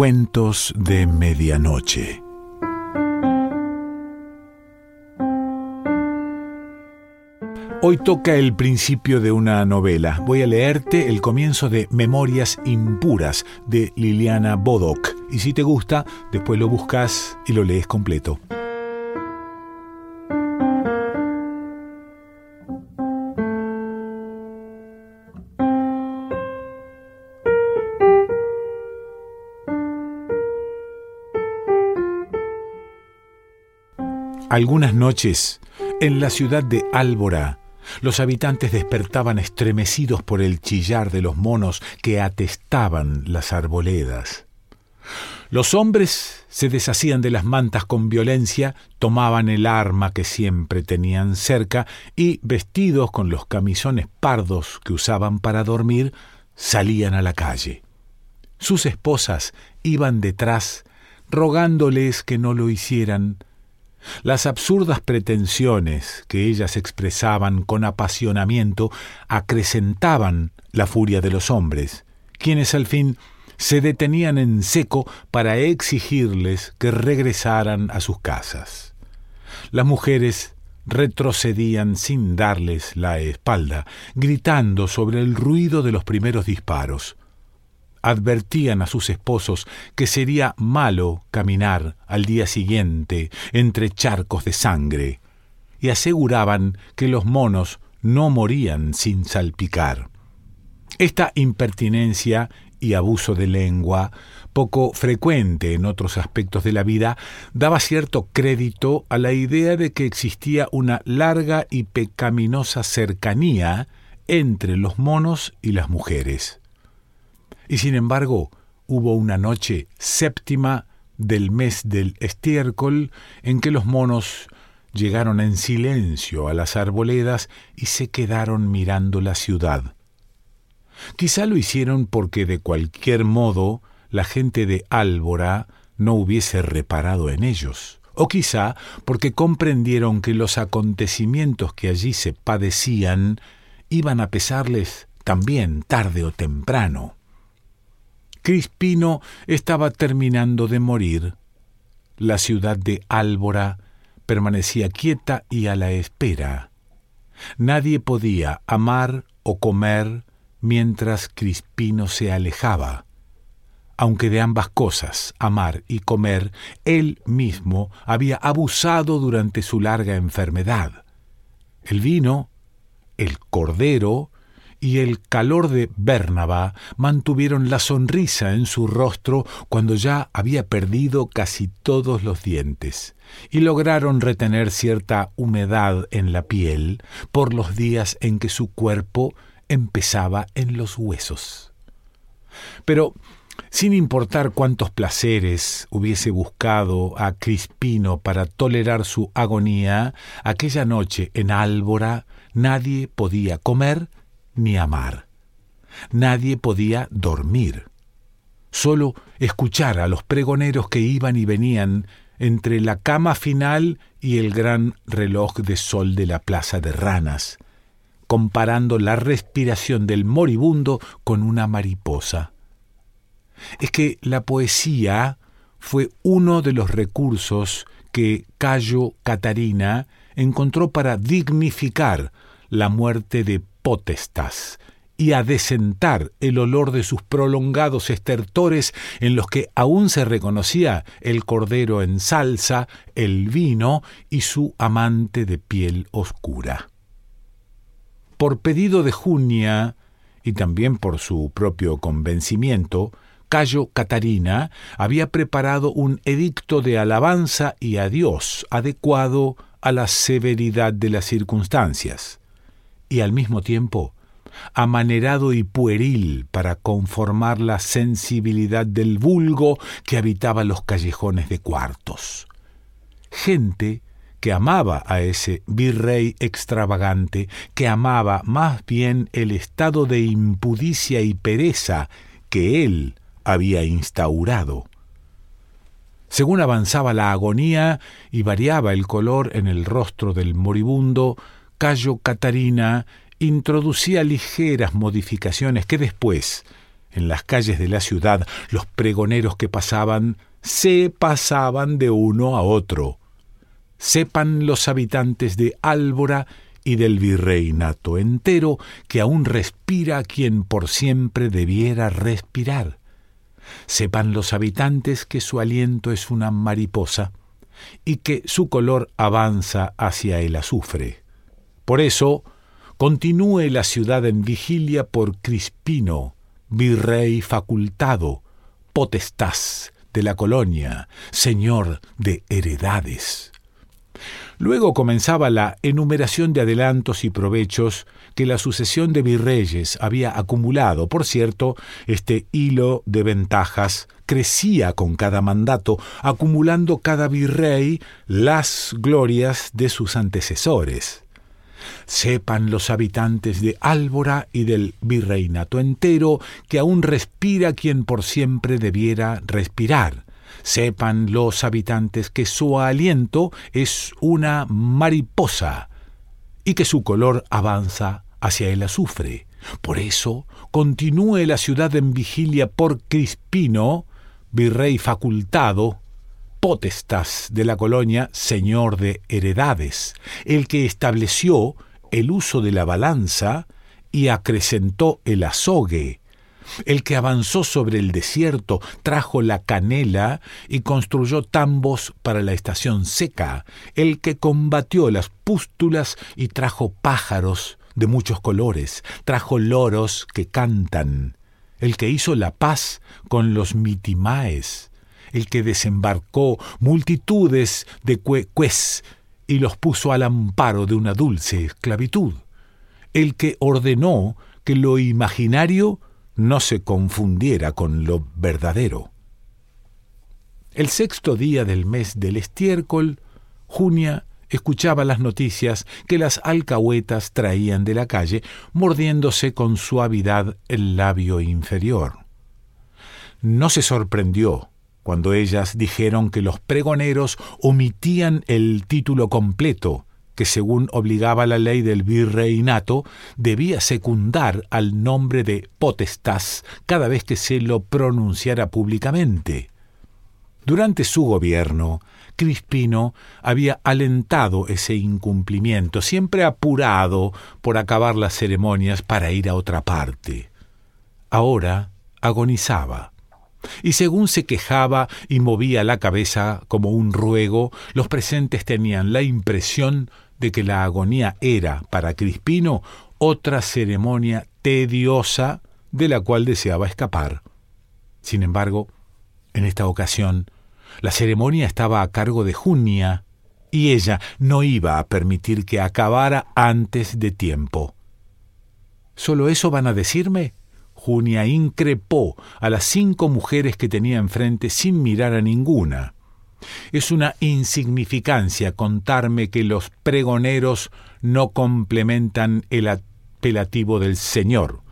Cuentos de Medianoche. Hoy toca el principio de una novela. Voy a leerte el comienzo de Memorias Impuras de Liliana Bodoc. Y si te gusta, después lo buscas y lo lees completo. Algunas noches, en la ciudad de Álvora, los habitantes despertaban estremecidos por el chillar de los monos que atestaban las arboledas. Los hombres se deshacían de las mantas con violencia, tomaban el arma que siempre tenían cerca y, vestidos con los camisones pardos que usaban para dormir, salían a la calle. Sus esposas iban detrás, rogándoles que no lo hicieran, las absurdas pretensiones que ellas expresaban con apasionamiento acrecentaban la furia de los hombres, quienes al fin se detenían en seco para exigirles que regresaran a sus casas. Las mujeres retrocedían sin darles la espalda, gritando sobre el ruido de los primeros disparos advertían a sus esposos que sería malo caminar al día siguiente entre charcos de sangre, y aseguraban que los monos no morían sin salpicar. Esta impertinencia y abuso de lengua, poco frecuente en otros aspectos de la vida, daba cierto crédito a la idea de que existía una larga y pecaminosa cercanía entre los monos y las mujeres. Y sin embargo, hubo una noche séptima del mes del estiércol en que los monos llegaron en silencio a las arboledas y se quedaron mirando la ciudad. Quizá lo hicieron porque de cualquier modo la gente de Álvora no hubiese reparado en ellos, o quizá porque comprendieron que los acontecimientos que allí se padecían iban a pesarles también tarde o temprano. Crispino estaba terminando de morir. La ciudad de Álvora permanecía quieta y a la espera. Nadie podía amar o comer mientras Crispino se alejaba. Aunque de ambas cosas, amar y comer, él mismo había abusado durante su larga enfermedad. El vino, el cordero, y el calor de Bernaba mantuvieron la sonrisa en su rostro cuando ya había perdido casi todos los dientes, y lograron retener cierta humedad en la piel por los días en que su cuerpo empezaba en los huesos. Pero, sin importar cuántos placeres hubiese buscado a Crispino para tolerar su agonía, aquella noche en Álvora nadie podía comer ni amar. Nadie podía dormir. Solo escuchar a los pregoneros que iban y venían entre la cama final y el gran reloj de sol de la plaza de ranas, comparando la respiración del moribundo con una mariposa. Es que la poesía fue uno de los recursos que Cayo Catarina encontró para dignificar la muerte de potestas y a desentar el olor de sus prolongados estertores en los que aún se reconocía el cordero en salsa, el vino y su amante de piel oscura. Por pedido de Junia, y también por su propio convencimiento, Cayo Catarina había preparado un edicto de alabanza y adiós adecuado a la severidad de las circunstancias y al mismo tiempo amanerado y pueril para conformar la sensibilidad del vulgo que habitaba los callejones de cuartos. Gente que amaba a ese virrey extravagante, que amaba más bien el estado de impudicia y pereza que él había instaurado. Según avanzaba la agonía y variaba el color en el rostro del moribundo, Cayo Catarina introducía ligeras modificaciones que después, en las calles de la ciudad, los pregoneros que pasaban se pasaban de uno a otro. Sepan los habitantes de Álvora y del virreinato entero que aún respira quien por siempre debiera respirar. Sepan los habitantes que su aliento es una mariposa y que su color avanza hacia el azufre. Por eso, continúe la ciudad en vigilia por Crispino, virrey facultado, potestás de la colonia, señor de heredades. Luego comenzaba la enumeración de adelantos y provechos que la sucesión de virreyes había acumulado. Por cierto, este hilo de ventajas crecía con cada mandato, acumulando cada virrey las glorias de sus antecesores. Sepan los habitantes de Álvora y del virreinato entero que aún respira quien por siempre debiera respirar Sepan los habitantes que su aliento es una mariposa y que su color avanza hacia el azufre. Por eso continúe la ciudad en vigilia por Crispino, virrey facultado, potestas de la colonia, señor de heredades, el que estableció el uso de la balanza y acrecentó el azogue, el que avanzó sobre el desierto, trajo la canela y construyó tambos para la estación seca, el que combatió las pústulas y trajo pájaros de muchos colores, trajo loros que cantan, el que hizo la paz con los mitimaes, el que desembarcó multitudes de cuecués y los puso al amparo de una dulce esclavitud, el que ordenó que lo imaginario no se confundiera con lo verdadero. El sexto día del mes del estiércol, Junia escuchaba las noticias que las alcahuetas traían de la calle, mordiéndose con suavidad el labio inferior. No se sorprendió cuando ellas dijeron que los pregoneros omitían el título completo que según obligaba la ley del virreinato, debía secundar al nombre de potestás cada vez que se lo pronunciara públicamente. Durante su gobierno, Crispino había alentado ese incumplimiento, siempre apurado por acabar las ceremonias para ir a otra parte. Ahora agonizaba. Y según se quejaba y movía la cabeza como un ruego, los presentes tenían la impresión de que la agonía era, para Crispino, otra ceremonia tediosa de la cual deseaba escapar. Sin embargo, en esta ocasión, la ceremonia estaba a cargo de Junia, y ella no iba a permitir que acabara antes de tiempo. ¿Solo eso van a decirme? Junia increpó a las cinco mujeres que tenía enfrente sin mirar a ninguna. Es una insignificancia contarme que los pregoneros no complementan el apelativo del Señor.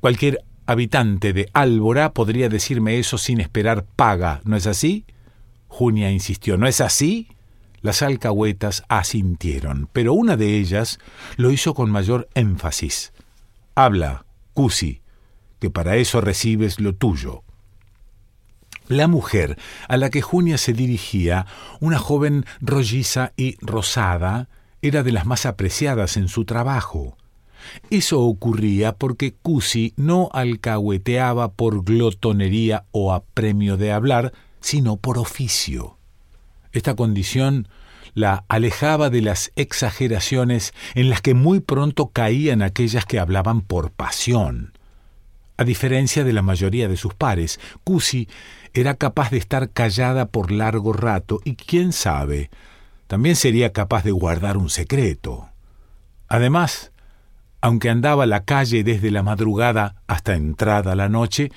Cualquier habitante de Álvora podría decirme eso sin esperar paga, ¿no es así? Junia insistió, ¿no es así? Las alcahuetas asintieron, pero una de ellas lo hizo con mayor énfasis. Habla, Cusi, que para eso recibes lo tuyo. La mujer a la que Junia se dirigía, una joven rolliza y rosada, era de las más apreciadas en su trabajo. Eso ocurría porque Cusi no alcahueteaba por glotonería o apremio de hablar, sino por oficio. Esta condición la alejaba de las exageraciones en las que muy pronto caían aquellas que hablaban por pasión. A diferencia de la mayoría de sus pares, Cusi era capaz de estar callada por largo rato y quién sabe, también sería capaz de guardar un secreto. Además, aunque andaba la calle desde la madrugada hasta entrada la noche,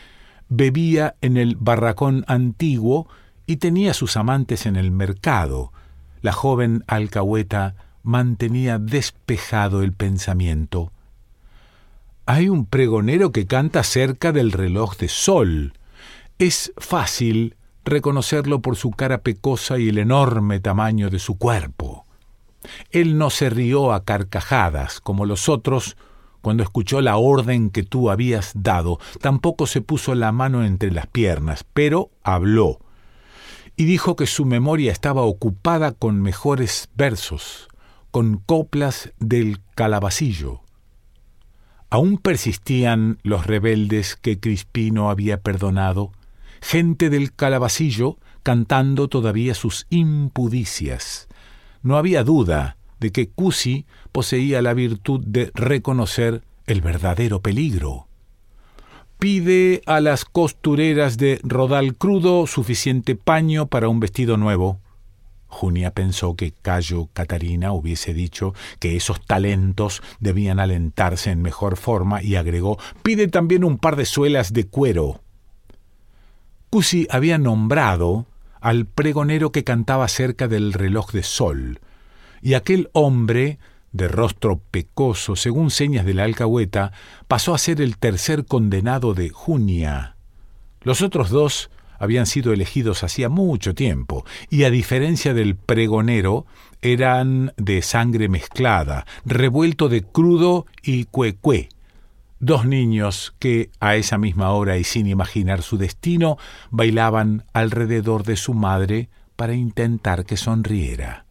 bebía en el barracón antiguo y tenía sus amantes en el mercado. La joven alcahueta mantenía despejado el pensamiento. Hay un pregonero que canta cerca del reloj de sol, es fácil reconocerlo por su cara pecosa y el enorme tamaño de su cuerpo. Él no se rió a carcajadas como los otros cuando escuchó la orden que tú habías dado, tampoco se puso la mano entre las piernas, pero habló, y dijo que su memoria estaba ocupada con mejores versos, con coplas del calabacillo. Aún persistían los rebeldes que Crispino había perdonado, gente del calabacillo cantando todavía sus impudicias. No había duda de que Cusi poseía la virtud de reconocer el verdadero peligro. Pide a las costureras de rodal crudo suficiente paño para un vestido nuevo. Junia pensó que Cayo Catarina hubiese dicho que esos talentos debían alentarse en mejor forma y agregó pide también un par de suelas de cuero. Cusi había nombrado al pregonero que cantaba cerca del reloj de sol, y aquel hombre, de rostro pecoso, según señas de la alcahueta, pasó a ser el tercer condenado de Junia. Los otros dos habían sido elegidos hacía mucho tiempo, y a diferencia del pregonero, eran de sangre mezclada, revuelto de crudo y cuecue, dos niños que, a esa misma hora y sin imaginar su destino, bailaban alrededor de su madre para intentar que sonriera.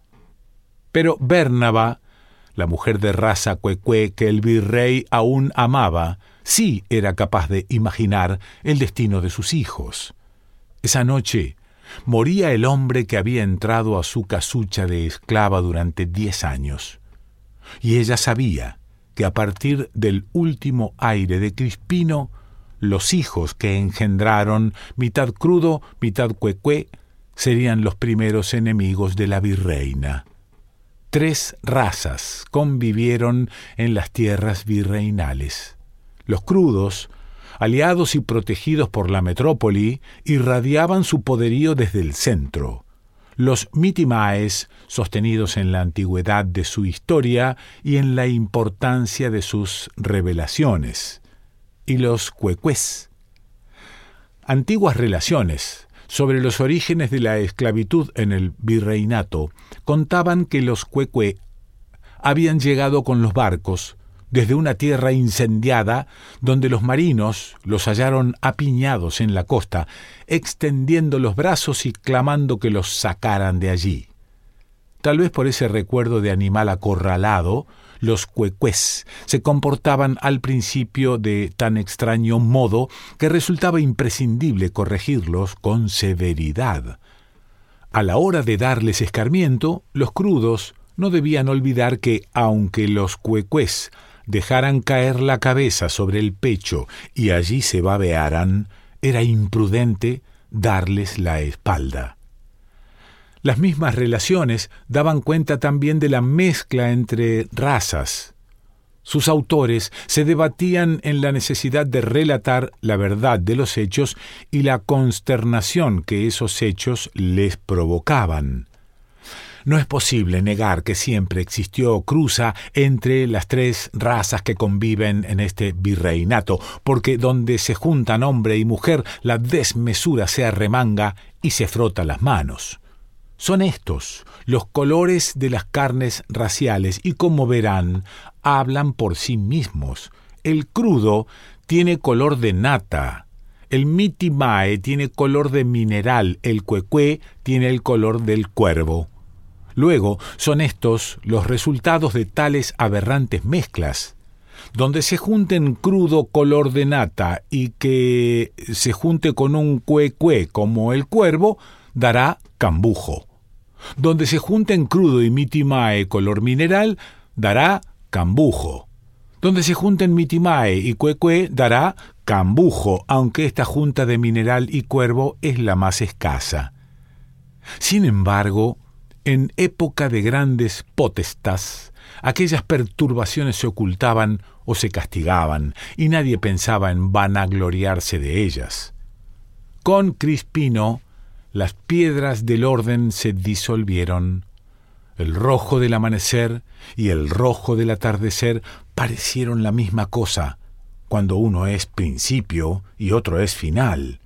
Pero Bernaba, la mujer de raza cuecue que el virrey aún amaba, sí era capaz de imaginar el destino de sus hijos. Esa noche moría el hombre que había entrado a su casucha de esclava durante diez años. Y ella sabía que a partir del último aire de Crispino, los hijos que engendraron, mitad crudo, mitad cuecue, serían los primeros enemigos de la virreina tres razas convivieron en las tierras virreinales. Los crudos, aliados y protegidos por la metrópoli, irradiaban su poderío desde el centro. Los mitimaes, sostenidos en la antigüedad de su historia y en la importancia de sus revelaciones. Y los cuecués. Antiguas relaciones, sobre los orígenes de la esclavitud en el virreinato, contaban que los cuecue habían llegado con los barcos desde una tierra incendiada donde los marinos los hallaron apiñados en la costa, extendiendo los brazos y clamando que los sacaran de allí. Tal vez por ese recuerdo de animal acorralado, los cuecués se comportaban al principio de tan extraño modo que resultaba imprescindible corregirlos con severidad. A la hora de darles escarmiento, los crudos no debían olvidar que, aunque los cuecués dejaran caer la cabeza sobre el pecho y allí se babearan, era imprudente darles la espalda. Las mismas relaciones daban cuenta también de la mezcla entre razas. Sus autores se debatían en la necesidad de relatar la verdad de los hechos y la consternación que esos hechos les provocaban. No es posible negar que siempre existió cruza entre las tres razas que conviven en este virreinato, porque donde se juntan hombre y mujer, la desmesura se arremanga y se frota las manos. Son estos los colores de las carnes raciales y como verán, hablan por sí mismos. El crudo tiene color de nata, el mitimae tiene color de mineral, el cuecue tiene el color del cuervo. Luego son estos los resultados de tales aberrantes mezclas. Donde se junten crudo color de nata y que se junte con un cuecue como el cuervo, dará cambujo. Donde se junten crudo y mitimae color mineral, dará cambujo. Donde se junten mitimae y cuecue, dará cambujo, aunque esta junta de mineral y cuervo es la más escasa. Sin embargo, en época de grandes potestas, aquellas perturbaciones se ocultaban o se castigaban, y nadie pensaba en vanagloriarse de ellas. Con Crispino las piedras del orden se disolvieron. El rojo del amanecer y el rojo del atardecer parecieron la misma cosa, cuando uno es principio y otro es final.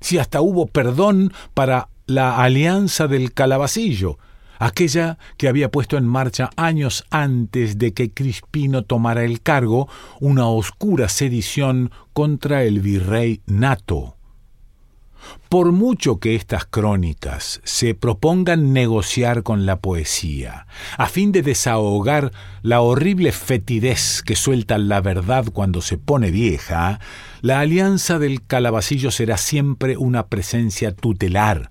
Si hasta hubo perdón para la alianza del calabacillo, aquella que había puesto en marcha años antes de que Crispino tomara el cargo una oscura sedición contra el virrey Nato. Por mucho que estas crónicas se propongan negociar con la poesía, a fin de desahogar la horrible fetidez que suelta la verdad cuando se pone vieja, la alianza del calabacillo será siempre una presencia tutelar,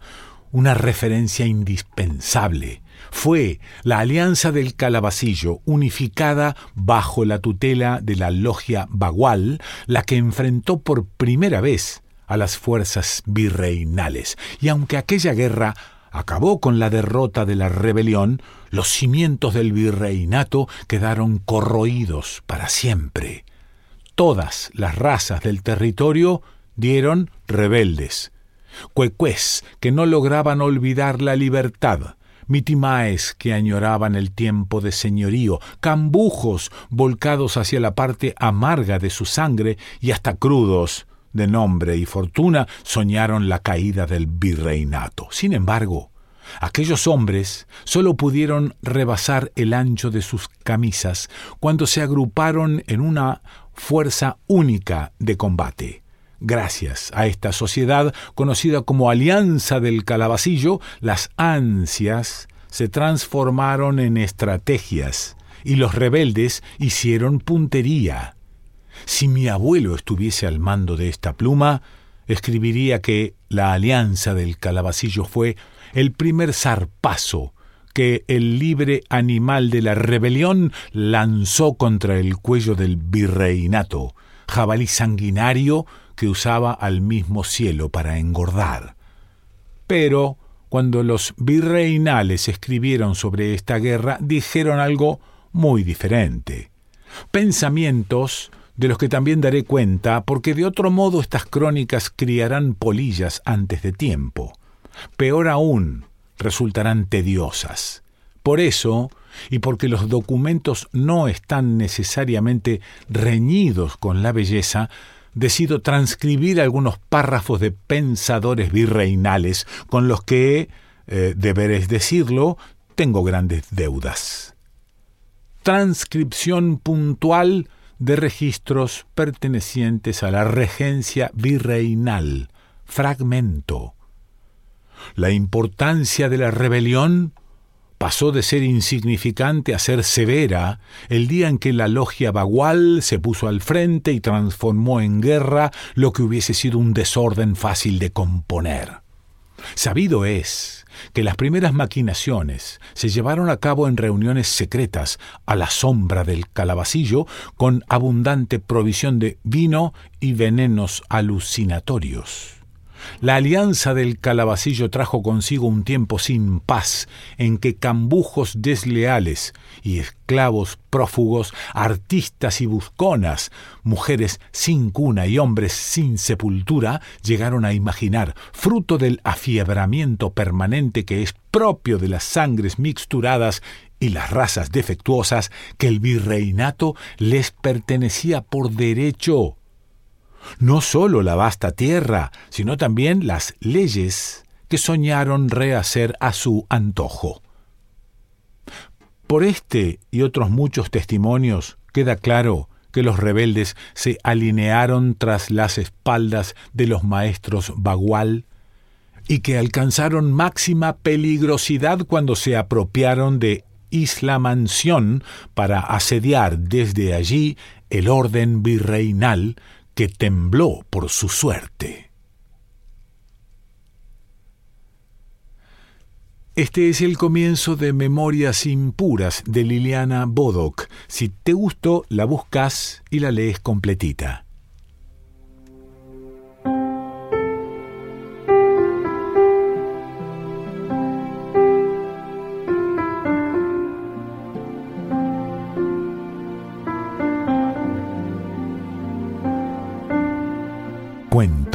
una referencia indispensable. Fue la Alianza del Calabacillo, unificada bajo la tutela de la logia Bagual, la que enfrentó por primera vez a las fuerzas virreinales, y aunque aquella guerra acabó con la derrota de la rebelión, los cimientos del virreinato quedaron corroídos para siempre. Todas las razas del territorio dieron rebeldes. Cuecués que no lograban olvidar la libertad, mitimaes que añoraban el tiempo de señorío, cambujos volcados hacia la parte amarga de su sangre y hasta crudos de nombre y fortuna soñaron la caída del virreinato. Sin embargo, aquellos hombres sólo pudieron rebasar el ancho de sus camisas cuando se agruparon en una fuerza única de combate. Gracias a esta sociedad conocida como Alianza del Calabacillo, las ansias se transformaron en estrategias y los rebeldes hicieron puntería. Si mi abuelo estuviese al mando de esta pluma, escribiría que la alianza del calabacillo fue el primer zarpazo que el libre animal de la rebelión lanzó contra el cuello del virreinato, jabalí sanguinario que usaba al mismo cielo para engordar. Pero cuando los virreinales escribieron sobre esta guerra, dijeron algo muy diferente. Pensamientos de los que también daré cuenta, porque de otro modo estas crónicas criarán polillas antes de tiempo. Peor aún, resultarán tediosas. Por eso, y porque los documentos no están necesariamente reñidos con la belleza, decido transcribir algunos párrafos de pensadores virreinales con los que, eh, deberes decirlo, tengo grandes deudas. Transcripción puntual de registros pertenecientes a la regencia virreinal. Fragmento. La importancia de la rebelión pasó de ser insignificante a ser severa el día en que la logia Bagual se puso al frente y transformó en guerra lo que hubiese sido un desorden fácil de componer. Sabido es que las primeras maquinaciones se llevaron a cabo en reuniones secretas a la sombra del calabacillo con abundante provisión de vino y venenos alucinatorios. La alianza del calabacillo trajo consigo un tiempo sin paz, en que cambujos desleales y esclavos prófugos, artistas y busconas, mujeres sin cuna y hombres sin sepultura, llegaron a imaginar, fruto del afiebramiento permanente que es propio de las sangres mixturadas y las razas defectuosas, que el virreinato les pertenecía por derecho no sólo la vasta tierra, sino también las leyes que soñaron rehacer a su antojo. Por este y otros muchos testimonios queda claro que los rebeldes se alinearon tras las espaldas de los maestros Bagual y que alcanzaron máxima peligrosidad cuando se apropiaron de Isla Mansión para asediar desde allí el orden virreinal que tembló por su suerte. Este es el comienzo de Memorias Impuras de Liliana Bodoc. Si te gustó, la buscas y la lees completita.